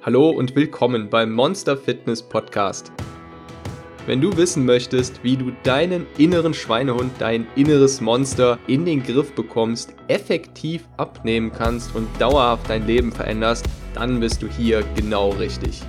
Hallo und willkommen beim Monster Fitness Podcast. Wenn du wissen möchtest, wie du deinen inneren Schweinehund, dein inneres Monster in den Griff bekommst, effektiv abnehmen kannst und dauerhaft dein Leben veränderst, dann bist du hier genau richtig.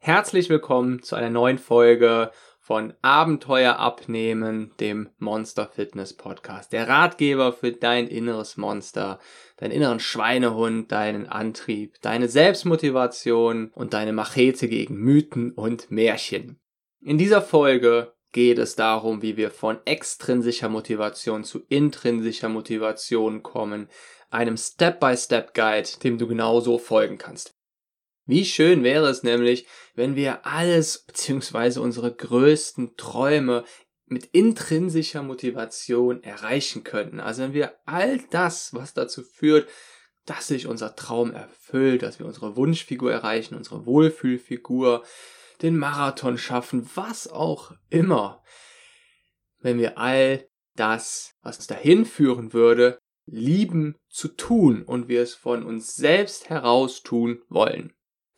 Herzlich willkommen zu einer neuen Folge von Abenteuer abnehmen, dem Monster Fitness Podcast. Der Ratgeber für dein inneres Monster, deinen inneren Schweinehund, deinen Antrieb, deine Selbstmotivation und deine Machete gegen Mythen und Märchen. In dieser Folge geht es darum, wie wir von extrinsischer Motivation zu intrinsischer Motivation kommen, einem Step-by-Step-Guide, dem du genauso folgen kannst. Wie schön wäre es nämlich, wenn wir alles bzw. unsere größten Träume mit intrinsischer Motivation erreichen könnten. Also wenn wir all das, was dazu führt, dass sich unser Traum erfüllt, dass wir unsere Wunschfigur erreichen, unsere Wohlfühlfigur, den Marathon schaffen, was auch immer. Wenn wir all das, was uns dahin führen würde, lieben zu tun und wir es von uns selbst heraus tun wollen.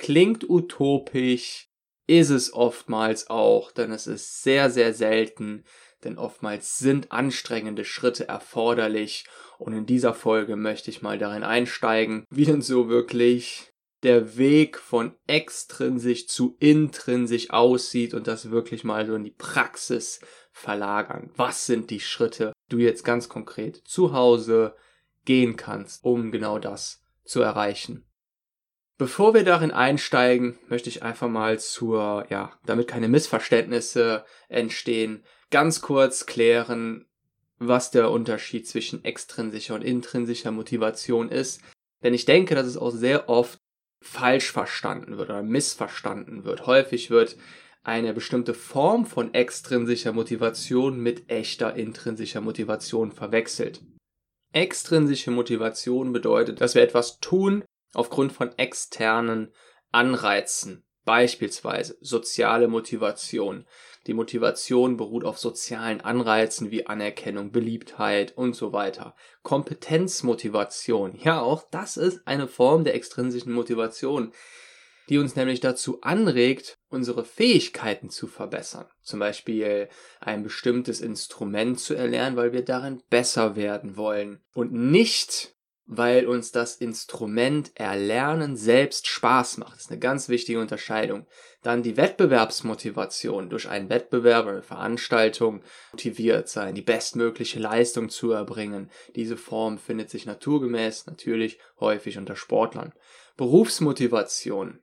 Klingt utopisch, ist es oftmals auch, denn es ist sehr, sehr selten, denn oftmals sind anstrengende Schritte erforderlich und in dieser Folge möchte ich mal darin einsteigen, wie denn so wirklich der Weg von extrinsisch zu intrinsisch aussieht und das wirklich mal so in die Praxis verlagern. Was sind die Schritte, die du jetzt ganz konkret zu Hause gehen kannst, um genau das zu erreichen? Bevor wir darin einsteigen, möchte ich einfach mal zur, ja, damit keine Missverständnisse entstehen, ganz kurz klären, was der Unterschied zwischen extrinsischer und intrinsischer Motivation ist. Denn ich denke, dass es auch sehr oft falsch verstanden wird oder missverstanden wird. Häufig wird eine bestimmte Form von extrinsischer Motivation mit echter intrinsischer Motivation verwechselt. Extrinsische Motivation bedeutet, dass wir etwas tun, aufgrund von externen Anreizen, beispielsweise soziale Motivation. Die Motivation beruht auf sozialen Anreizen wie Anerkennung, Beliebtheit und so weiter. Kompetenzmotivation, ja, auch das ist eine Form der extrinsischen Motivation, die uns nämlich dazu anregt, unsere Fähigkeiten zu verbessern. Zum Beispiel ein bestimmtes Instrument zu erlernen, weil wir darin besser werden wollen und nicht weil uns das Instrument Erlernen selbst Spaß macht. Das ist eine ganz wichtige Unterscheidung. Dann die Wettbewerbsmotivation durch einen Wettbewerb, eine Veranstaltung motiviert sein, die bestmögliche Leistung zu erbringen. Diese Form findet sich naturgemäß natürlich häufig unter Sportlern. Berufsmotivation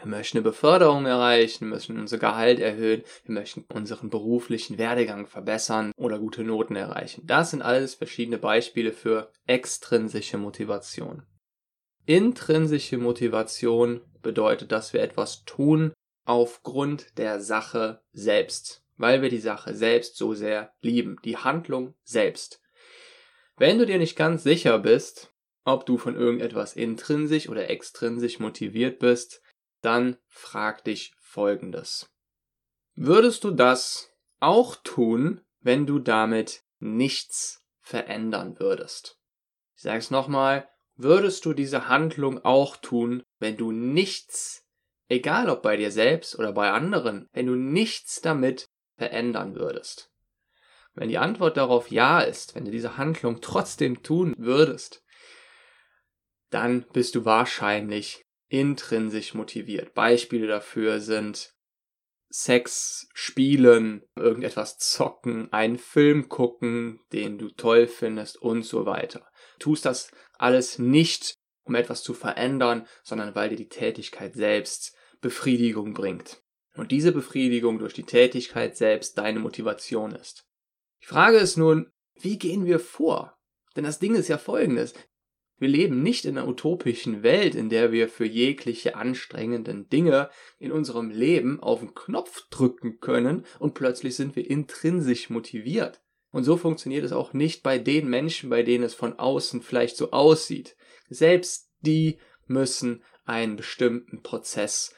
wir möchten eine Beförderung erreichen, wir möchten unser Gehalt erhöhen, wir möchten unseren beruflichen Werdegang verbessern oder gute Noten erreichen. Das sind alles verschiedene Beispiele für extrinsische Motivation. Intrinsische Motivation bedeutet, dass wir etwas tun aufgrund der Sache selbst, weil wir die Sache selbst so sehr lieben, die Handlung selbst. Wenn du dir nicht ganz sicher bist, ob du von irgendetwas intrinsisch oder extrinsisch motiviert bist, dann frag dich Folgendes. Würdest du das auch tun, wenn du damit nichts verändern würdest? Ich sage es nochmal, würdest du diese Handlung auch tun, wenn du nichts, egal ob bei dir selbst oder bei anderen, wenn du nichts damit verändern würdest? Wenn die Antwort darauf ja ist, wenn du diese Handlung trotzdem tun würdest, dann bist du wahrscheinlich intrinsisch motiviert. Beispiele dafür sind Sex, Spielen, irgendetwas zocken, einen Film gucken, den du toll findest und so weiter. Du tust das alles nicht, um etwas zu verändern, sondern weil dir die Tätigkeit selbst Befriedigung bringt. Und diese Befriedigung durch die Tätigkeit selbst deine Motivation ist. Die Frage ist nun, wie gehen wir vor? Denn das Ding ist ja folgendes. Wir leben nicht in einer utopischen Welt, in der wir für jegliche anstrengenden Dinge in unserem Leben auf den Knopf drücken können und plötzlich sind wir intrinsisch motiviert. Und so funktioniert es auch nicht bei den Menschen, bei denen es von außen vielleicht so aussieht. Selbst die müssen einen bestimmten Prozess,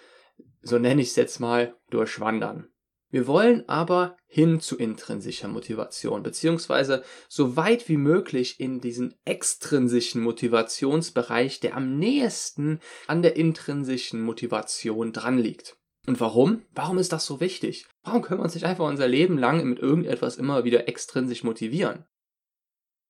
so nenne ich es jetzt mal, durchwandern. Wir wollen aber hin zu intrinsischer Motivation, beziehungsweise so weit wie möglich in diesen extrinsischen Motivationsbereich, der am nächsten an der intrinsischen Motivation dran liegt. Und warum? Warum ist das so wichtig? Warum können wir uns nicht einfach unser Leben lang mit irgendetwas immer wieder extrinsisch motivieren?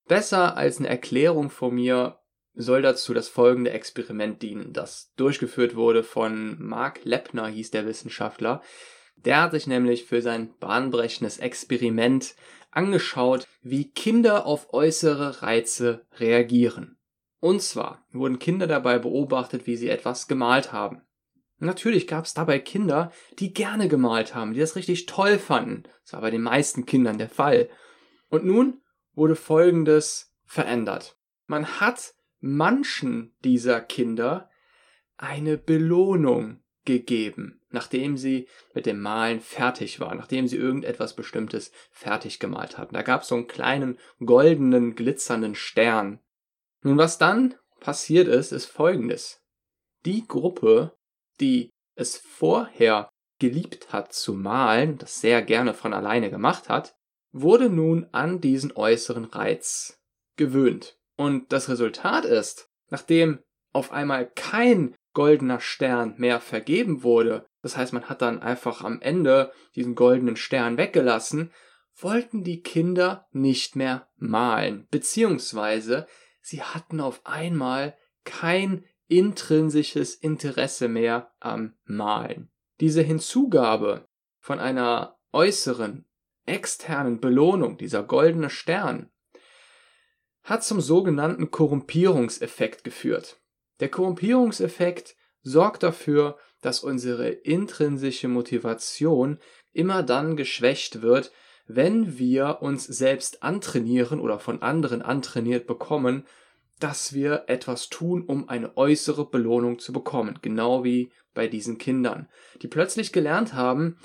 Besser als eine Erklärung von mir soll dazu das folgende Experiment dienen, das durchgeführt wurde von Mark Leppner, hieß der Wissenschaftler. Der hat sich nämlich für sein bahnbrechendes Experiment angeschaut, wie Kinder auf äußere Reize reagieren. Und zwar wurden Kinder dabei beobachtet, wie sie etwas gemalt haben. Natürlich gab es dabei Kinder, die gerne gemalt haben, die das richtig toll fanden. Das war bei den meisten Kindern der Fall. Und nun wurde Folgendes verändert. Man hat manchen dieser Kinder eine Belohnung gegeben, nachdem sie mit dem Malen fertig waren, nachdem sie irgendetwas Bestimmtes fertig gemalt hatten. Da gab es so einen kleinen goldenen, glitzernden Stern. Nun, was dann passiert ist, ist folgendes. Die Gruppe, die es vorher geliebt hat zu malen, das sehr gerne von alleine gemacht hat, wurde nun an diesen äußeren Reiz gewöhnt. Und das Resultat ist, nachdem auf einmal kein goldener Stern mehr vergeben wurde, das heißt man hat dann einfach am Ende diesen goldenen Stern weggelassen, wollten die Kinder nicht mehr malen, beziehungsweise sie hatten auf einmal kein intrinsisches Interesse mehr am Malen. Diese Hinzugabe von einer äußeren, externen Belohnung, dieser goldene Stern, hat zum sogenannten Korrumpierungseffekt geführt. Der Korrumpierungseffekt sorgt dafür, dass unsere intrinsische Motivation immer dann geschwächt wird, wenn wir uns selbst antrainieren oder von anderen antrainiert bekommen, dass wir etwas tun, um eine äußere Belohnung zu bekommen. Genau wie bei diesen Kindern, die plötzlich gelernt haben,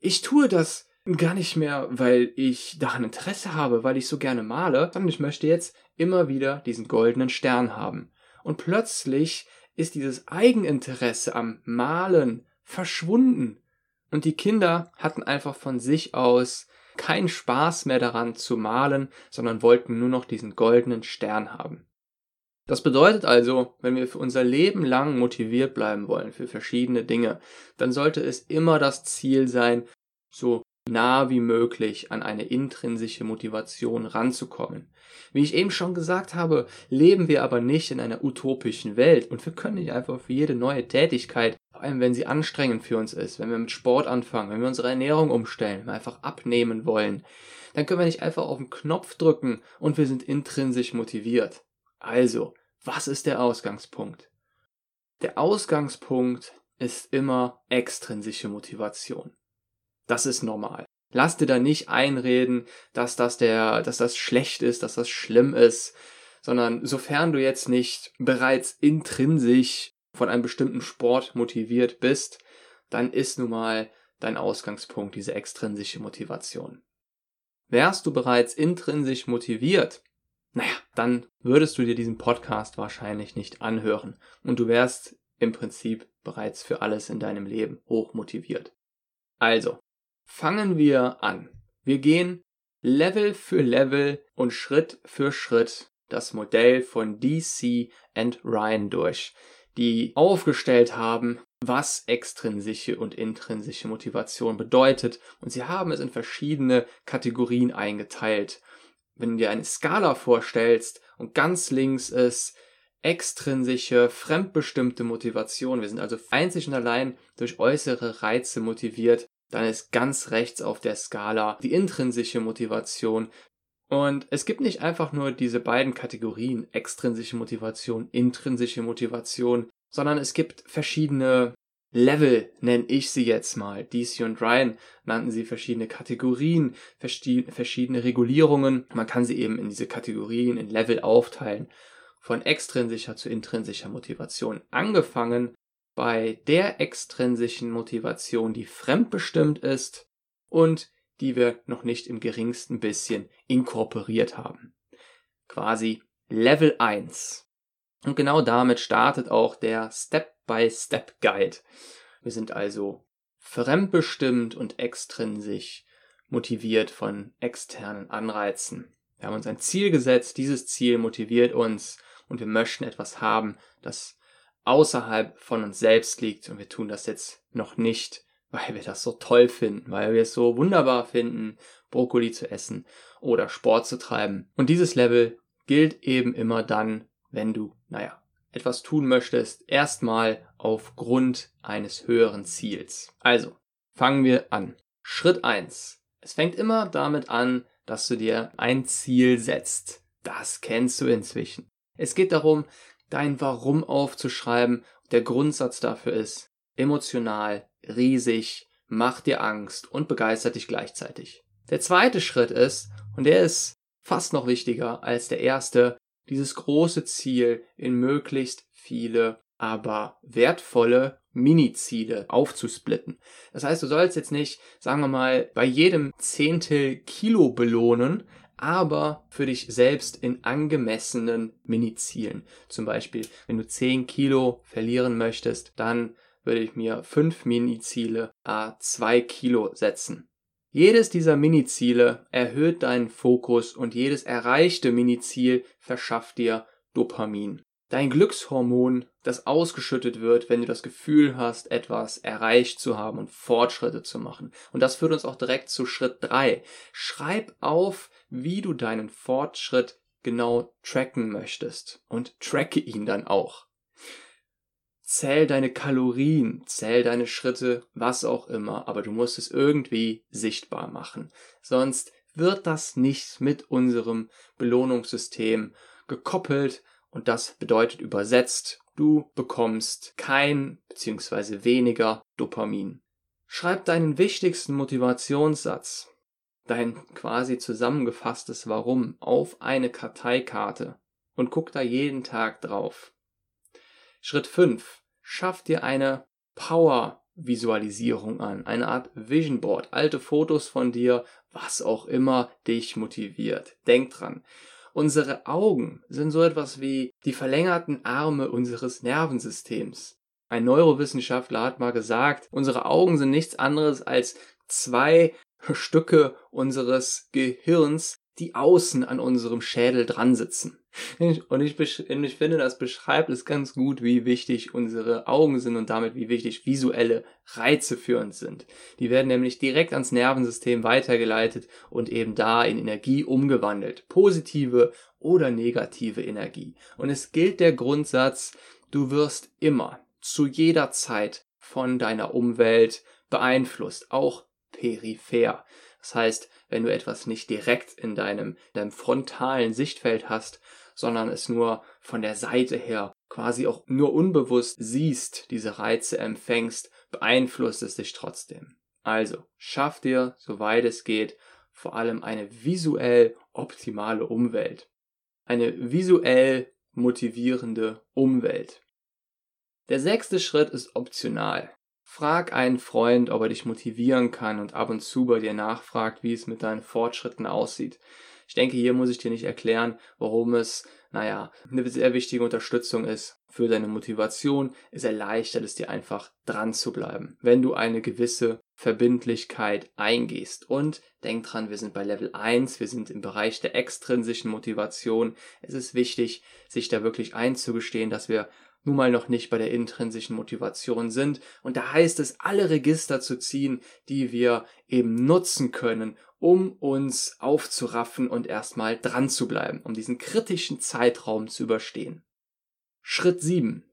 ich tue das gar nicht mehr, weil ich daran Interesse habe, weil ich so gerne male, sondern ich möchte jetzt immer wieder diesen goldenen Stern haben. Und plötzlich ist dieses Eigeninteresse am Malen verschwunden. Und die Kinder hatten einfach von sich aus keinen Spaß mehr daran zu malen, sondern wollten nur noch diesen goldenen Stern haben. Das bedeutet also, wenn wir für unser Leben lang motiviert bleiben wollen für verschiedene Dinge, dann sollte es immer das Ziel sein, so nah wie möglich an eine intrinsische Motivation ranzukommen. Wie ich eben schon gesagt habe, leben wir aber nicht in einer utopischen Welt und wir können nicht einfach für jede neue Tätigkeit, vor allem wenn sie anstrengend für uns ist, wenn wir mit Sport anfangen, wenn wir unsere Ernährung umstellen, wenn wir einfach abnehmen wollen, dann können wir nicht einfach auf den Knopf drücken und wir sind intrinsisch motiviert. Also, was ist der Ausgangspunkt? Der Ausgangspunkt ist immer extrinsische Motivation. Das ist normal. Lass dir da nicht einreden, dass das der, dass das schlecht ist, dass das schlimm ist, sondern sofern du jetzt nicht bereits intrinsisch von einem bestimmten Sport motiviert bist, dann ist nun mal dein Ausgangspunkt diese extrinsische Motivation. Wärst du bereits intrinsisch motiviert, naja, dann würdest du dir diesen Podcast wahrscheinlich nicht anhören und du wärst im Prinzip bereits für alles in deinem Leben hoch motiviert. Also, Fangen wir an. Wir gehen Level für Level und Schritt für Schritt das Modell von DC and Ryan durch, die aufgestellt haben, was extrinsische und intrinsische Motivation bedeutet und sie haben es in verschiedene Kategorien eingeteilt. Wenn du dir eine Skala vorstellst und ganz links ist extrinsische, fremdbestimmte Motivation, wir sind also einzig und allein durch äußere Reize motiviert, dann ist ganz rechts auf der Skala die intrinsische Motivation. Und es gibt nicht einfach nur diese beiden Kategorien, extrinsische Motivation, intrinsische Motivation, sondern es gibt verschiedene Level, nenne ich sie jetzt mal. DC und Ryan nannten sie verschiedene Kategorien, verschiedene Regulierungen. Man kann sie eben in diese Kategorien, in Level aufteilen. Von extrinsischer zu intrinsischer Motivation. Angefangen bei der extrinsischen Motivation, die fremdbestimmt ist und die wir noch nicht im geringsten bisschen inkorporiert haben. Quasi Level 1. Und genau damit startet auch der Step-by-Step-Guide. Wir sind also fremdbestimmt und extrinsisch motiviert von externen Anreizen. Wir haben uns ein Ziel gesetzt, dieses Ziel motiviert uns und wir möchten etwas haben, das außerhalb von uns selbst liegt und wir tun das jetzt noch nicht, weil wir das so toll finden, weil wir es so wunderbar finden, Brokkoli zu essen oder Sport zu treiben. Und dieses Level gilt eben immer dann, wenn du, naja, etwas tun möchtest, erstmal aufgrund eines höheren Ziels. Also, fangen wir an. Schritt eins: Es fängt immer damit an, dass du dir ein Ziel setzt. Das kennst du inzwischen. Es geht darum, dein Warum aufzuschreiben. Der Grundsatz dafür ist emotional, riesig, macht dir Angst und begeistert dich gleichzeitig. Der zweite Schritt ist, und der ist fast noch wichtiger als der erste, dieses große Ziel in möglichst viele, aber wertvolle Mini-Ziele aufzusplitten. Das heißt, du sollst jetzt nicht, sagen wir mal, bei jedem Zehntel Kilo belohnen, aber für dich selbst in angemessenen Mini-Zielen. Zum Beispiel, wenn du 10 Kilo verlieren möchtest, dann würde ich mir 5 Mini-Ziele a 2 Kilo setzen. Jedes dieser Mini-Ziele erhöht deinen Fokus und jedes erreichte Mini-Ziel verschafft dir Dopamin. Dein Glückshormon, das ausgeschüttet wird, wenn du das Gefühl hast, etwas erreicht zu haben und Fortschritte zu machen. Und das führt uns auch direkt zu Schritt drei. Schreib auf, wie du deinen Fortschritt genau tracken möchtest und tracke ihn dann auch. Zähl deine Kalorien, zähl deine Schritte, was auch immer, aber du musst es irgendwie sichtbar machen. Sonst wird das nicht mit unserem Belohnungssystem gekoppelt und das bedeutet übersetzt, du bekommst kein bzw. weniger Dopamin. Schreib deinen wichtigsten Motivationssatz, dein quasi zusammengefasstes Warum auf eine Karteikarte und guck da jeden Tag drauf. Schritt 5 schaff dir eine Power-Visualisierung an, eine Art Vision Board, alte Fotos von dir, was auch immer dich motiviert. Denk dran. Unsere Augen sind so etwas wie die verlängerten Arme unseres Nervensystems. Ein Neurowissenschaftler hat mal gesagt, unsere Augen sind nichts anderes als zwei Stücke unseres Gehirns, die außen an unserem Schädel dran sitzen. Und ich, ich, finde, das beschreibt es ganz gut, wie wichtig unsere Augen sind und damit wie wichtig visuelle Reize für uns sind. Die werden nämlich direkt ans Nervensystem weitergeleitet und eben da in Energie umgewandelt. Positive oder negative Energie. Und es gilt der Grundsatz, du wirst immer, zu jeder Zeit von deiner Umwelt beeinflusst, auch peripher. Das heißt, wenn du etwas nicht direkt in deinem, deinem frontalen Sichtfeld hast, sondern es nur von der Seite her quasi auch nur unbewusst siehst, diese Reize empfängst, beeinflusst es dich trotzdem. Also, schaff dir, soweit es geht, vor allem eine visuell optimale Umwelt. Eine visuell motivierende Umwelt. Der sechste Schritt ist optional. Frag einen Freund, ob er dich motivieren kann und ab und zu bei dir nachfragt, wie es mit deinen Fortschritten aussieht. Ich denke, hier muss ich dir nicht erklären, warum es, naja, eine sehr wichtige Unterstützung ist für deine Motivation. Es erleichtert es dir einfach dran zu bleiben, wenn du eine gewisse Verbindlichkeit eingehst. Und denk dran, wir sind bei Level 1, wir sind im Bereich der extrinsischen Motivation. Es ist wichtig, sich da wirklich einzugestehen, dass wir nun mal noch nicht bei der intrinsischen Motivation sind. Und da heißt es, alle Register zu ziehen, die wir eben nutzen können, um uns aufzuraffen und erstmal dran zu bleiben, um diesen kritischen Zeitraum zu überstehen. Schritt 7.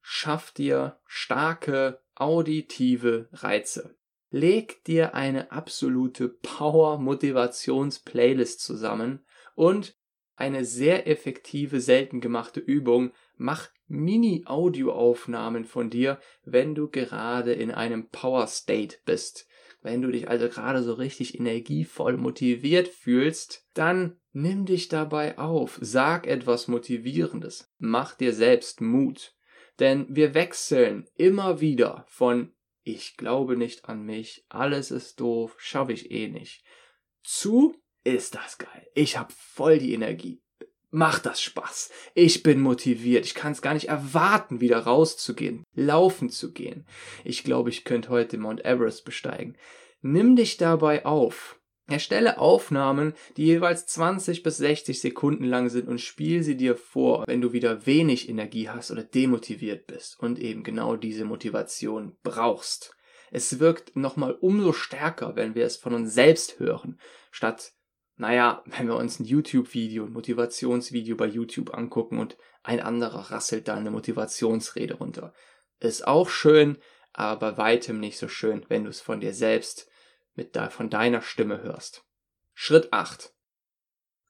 Schaff dir starke auditive Reize. Leg dir eine absolute Power-Motivations-Playlist zusammen und eine sehr effektive, selten gemachte Übung. Mach Mini-Audioaufnahmen von dir, wenn du gerade in einem Power State bist. Wenn du dich also gerade so richtig energievoll motiviert fühlst, dann nimm dich dabei auf, sag etwas Motivierendes, mach dir selbst Mut. Denn wir wechseln immer wieder von ich glaube nicht an mich, alles ist doof, schaffe ich eh nicht, zu ist das geil, ich habe voll die Energie, macht das Spaß. Ich bin motiviert. Ich kann es gar nicht erwarten, wieder rauszugehen, laufen zu gehen. Ich glaube, ich könnte heute Mount Everest besteigen. Nimm dich dabei auf. Erstelle Aufnahmen, die jeweils 20 bis 60 Sekunden lang sind und spiel sie dir vor, wenn du wieder wenig Energie hast oder demotiviert bist und eben genau diese Motivation brauchst. Es wirkt nochmal umso stärker, wenn wir es von uns selbst hören, statt naja, wenn wir uns ein YouTube-Video, ein Motivationsvideo bei YouTube angucken und ein anderer rasselt da eine Motivationsrede runter. Ist auch schön, aber bei weitem nicht so schön, wenn du es von dir selbst mit da, von deiner Stimme hörst. Schritt 8.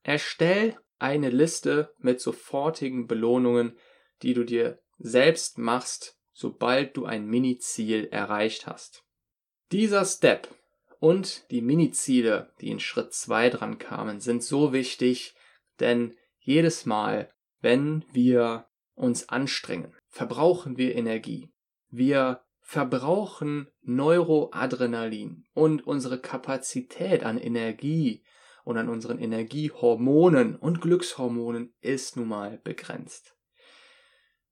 Erstell eine Liste mit sofortigen Belohnungen, die du dir selbst machst, sobald du ein Mini-Ziel erreicht hast. Dieser Step und die Mini-Ziele, die in Schritt 2 dran kamen, sind so wichtig, denn jedes Mal, wenn wir uns anstrengen, verbrauchen wir Energie. Wir verbrauchen Neuroadrenalin und unsere Kapazität an Energie und an unseren Energiehormonen und Glückshormonen ist nun mal begrenzt.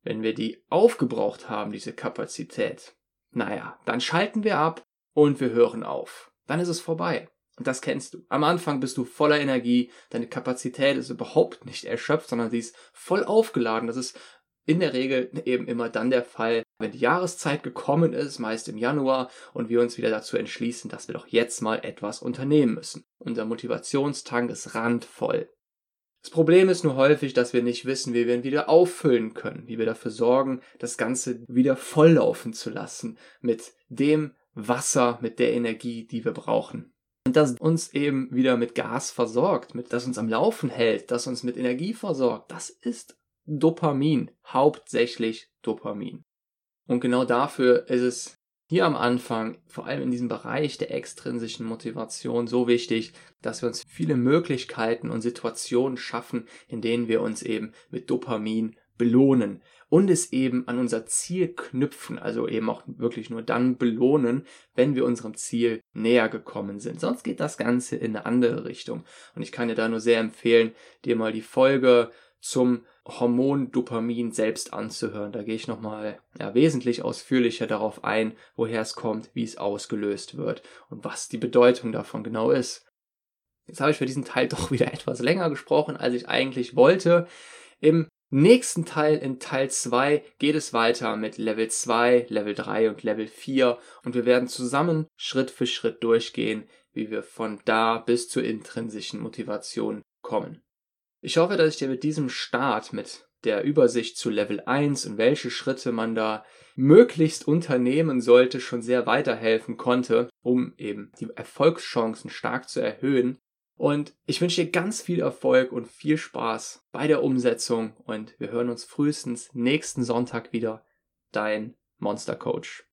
Wenn wir die aufgebraucht haben, diese Kapazität, naja, dann schalten wir ab und wir hören auf dann ist es vorbei. Und das kennst du. Am Anfang bist du voller Energie, deine Kapazität ist überhaupt nicht erschöpft, sondern sie ist voll aufgeladen. Das ist in der Regel eben immer dann der Fall, wenn die Jahreszeit gekommen ist, meist im Januar, und wir uns wieder dazu entschließen, dass wir doch jetzt mal etwas unternehmen müssen. Unser Motivationstank ist randvoll. Das Problem ist nur häufig, dass wir nicht wissen, wie wir ihn wieder auffüllen können, wie wir dafür sorgen, das Ganze wieder volllaufen zu lassen mit dem, Wasser, mit der Energie, die wir brauchen. Und das uns eben wieder mit Gas versorgt, mit, das uns am Laufen hält, das uns mit Energie versorgt, das ist Dopamin, hauptsächlich Dopamin. Und genau dafür ist es hier am Anfang, vor allem in diesem Bereich der extrinsischen Motivation, so wichtig, dass wir uns viele Möglichkeiten und Situationen schaffen, in denen wir uns eben mit Dopamin belohnen und es eben an unser Ziel knüpfen, also eben auch wirklich nur dann belohnen, wenn wir unserem Ziel näher gekommen sind. Sonst geht das Ganze in eine andere Richtung. Und ich kann dir da nur sehr empfehlen, dir mal die Folge zum Hormon Dopamin selbst anzuhören. Da gehe ich nochmal ja, wesentlich ausführlicher darauf ein, woher es kommt, wie es ausgelöst wird und was die Bedeutung davon genau ist. Jetzt habe ich für diesen Teil doch wieder etwas länger gesprochen, als ich eigentlich wollte. Im nächsten Teil, in Teil 2, geht es weiter mit Level 2, Level 3 und Level 4 und wir werden zusammen Schritt für Schritt durchgehen, wie wir von da bis zur intrinsischen Motivation kommen. Ich hoffe, dass ich dir mit diesem Start, mit der Übersicht zu Level 1 und welche Schritte man da möglichst unternehmen sollte, schon sehr weiterhelfen konnte, um eben die Erfolgschancen stark zu erhöhen. Und ich wünsche dir ganz viel Erfolg und viel Spaß bei der Umsetzung und wir hören uns frühestens nächsten Sonntag wieder. Dein Monster Coach.